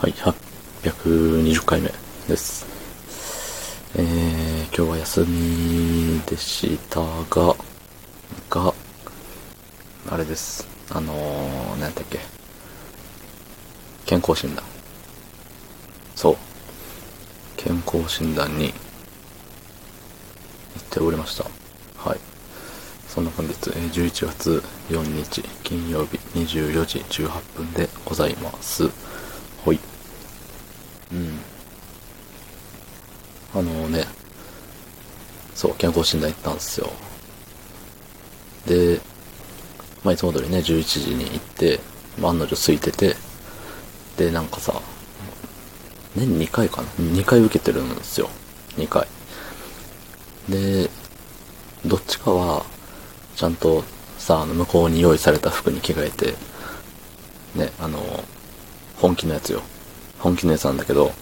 はい、820回目です。えー、今日は休みでしたが、が、あれです。あのー、何やったっけ。健康診断。そう。健康診断に行っておりました。はい。そんな本日、え11月4日金曜日24時18分でございます。ほい。うん。あのね、そう、健康診断行ったんですよ。で、まあ、いつも通りね、11時に行って、まあ案の定空いてて、で、なんかさ、年2回かな ?2 回受けてるんですよ。2回。で、どっちかは、ちゃんとさ、あの、向こうに用意された服に着替えて、ね、あの、本気のやつよ。本気のやつなんだけど、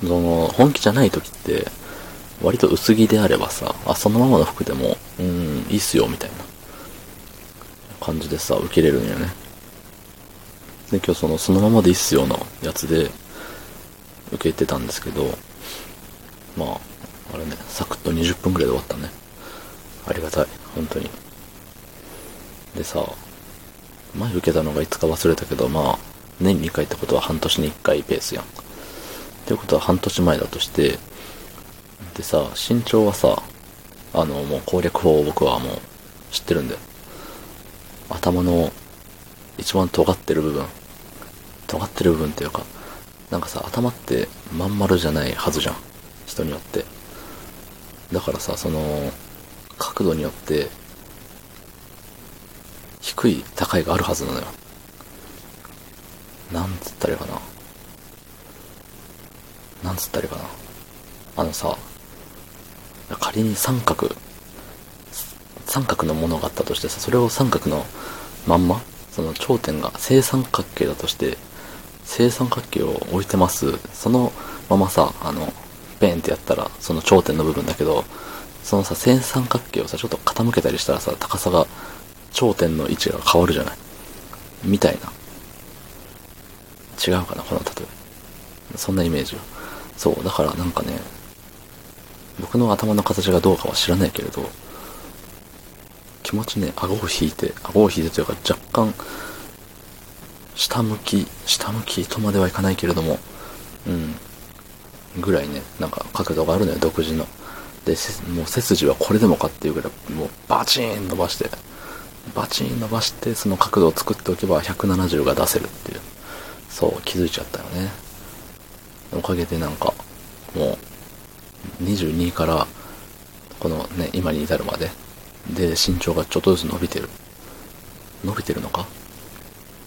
その、本気じゃない時って、割と薄着であればさ、あ、そのままの服でも、うん、いいっすよ、みたいな感じでさ、受けれるんよね。で、今日その、そのままでいいっすよのやつで、受けてたんですけど、まあ、あれね、サクッと20分くらいで終わったね。ありがたい、本当に。でさ、前受けたのがいつか忘れたけど、まあ、年2回ってことは半年に1回ペースやん。ってことは半年前だとして、でさ、身長はさ、あの、もう攻略法を僕はもう知ってるんだよ。頭の一番尖ってる部分。尖ってる部分っていうか、なんかさ、頭ってまん丸じゃないはずじゃん。人によって。だからさ、その、角度によって、低い、高いがあるはずなのよ。なんつったらいいかな？なんつったらいいかな？あのさ、仮に三角、三角のものがあったとしてさ、それを三角のまんま、その頂点が正三角形だとして、正三角形を置いてます。そのままさ、あの、ペンってやったら、その頂点の部分だけど、そのさ、正三角形をさ、ちょっと傾けたりしたらさ、高さが、頂点の位置が変わるじゃない？みたいな。違うかな、この例え。そんなイメージよ。そう、だからなんかね、僕の頭の形がどうかは知らないけれど、気持ちね、顎を引いて、顎を引いてというか若干、下向き、下向きとまではいかないけれども、うん、ぐらいね、なんか角度があるのよ、独自の。で、もう背筋はこれでもかっていうぐらい、もうバチーン伸ばして、バチーン伸ばして、その角度を作っておけば170が出せるっていう。そう、気づいちゃったよね。おかげでなんか、もう、22から、このね、今に至るまで、で、身長がちょっとずつ伸びてる。伸びてるのか？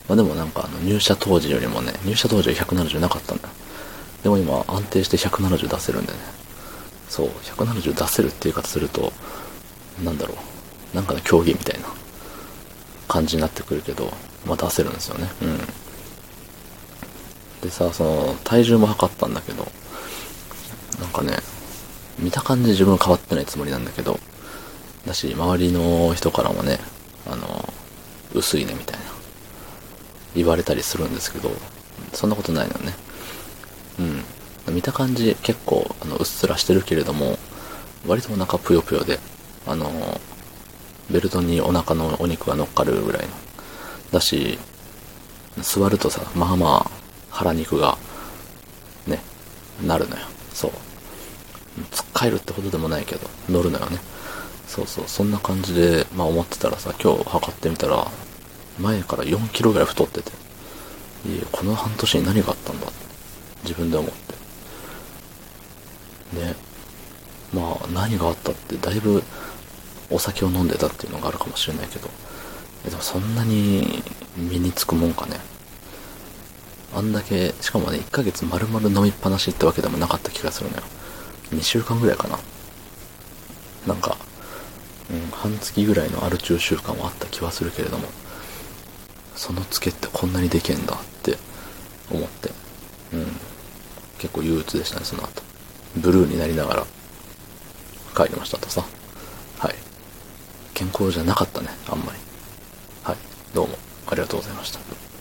まあでもなんかあの入社当時よりもね、入社当時は170なかったんだ。でも今安定して170出せるんだよね。そう、170出せるっていう言い方すると、なんだろう、なんかの競技みたいな感じになってくるけど、まあ出せるんですよね。うん。でさ、その、体重も測ったんだけど、なんかね、見た感じ自分は変わってないつもりなんだけど、だし、周りの人からもね、あの、薄いねみたいな、言われたりするんですけど、そんなことないのね。うん。見た感じ結構、あの、うっすらしてるけれども、割とお腹ぷよぷよで、あの、ベルトにお腹のお肉が乗っかるぐらいの。だし、座るとさ、まあまあ、腹肉が、ね、なるのよ。そう。つっかえるってほどでもないけど、乗るのよね。そうそう、そんな感じで、まあ思ってたらさ、今日測ってみたら、前から4キロぐらい太ってて、いや、この半年に何があったんだ？って、自分で思って。で、まあ何があったって、だいぶお酒を飲んでたっていうのがあるかもしれないけど、でもそんなに身につくもんかね。あんだけ、しかもね、1ヶ月丸々飲みっぱなしってわけでもなかった気がするのよ。2週間ぐらいかな。なんか、うん、半月ぐらいのアル中習慣はあった気はするけれども、そのツケってこんなにでけんだって思って、うん、結構憂鬱でしたね、その後。ブルーになりながら帰りましたとさ。はい。健康じゃなかったね、あんまり。はい。どうもありがとうございました。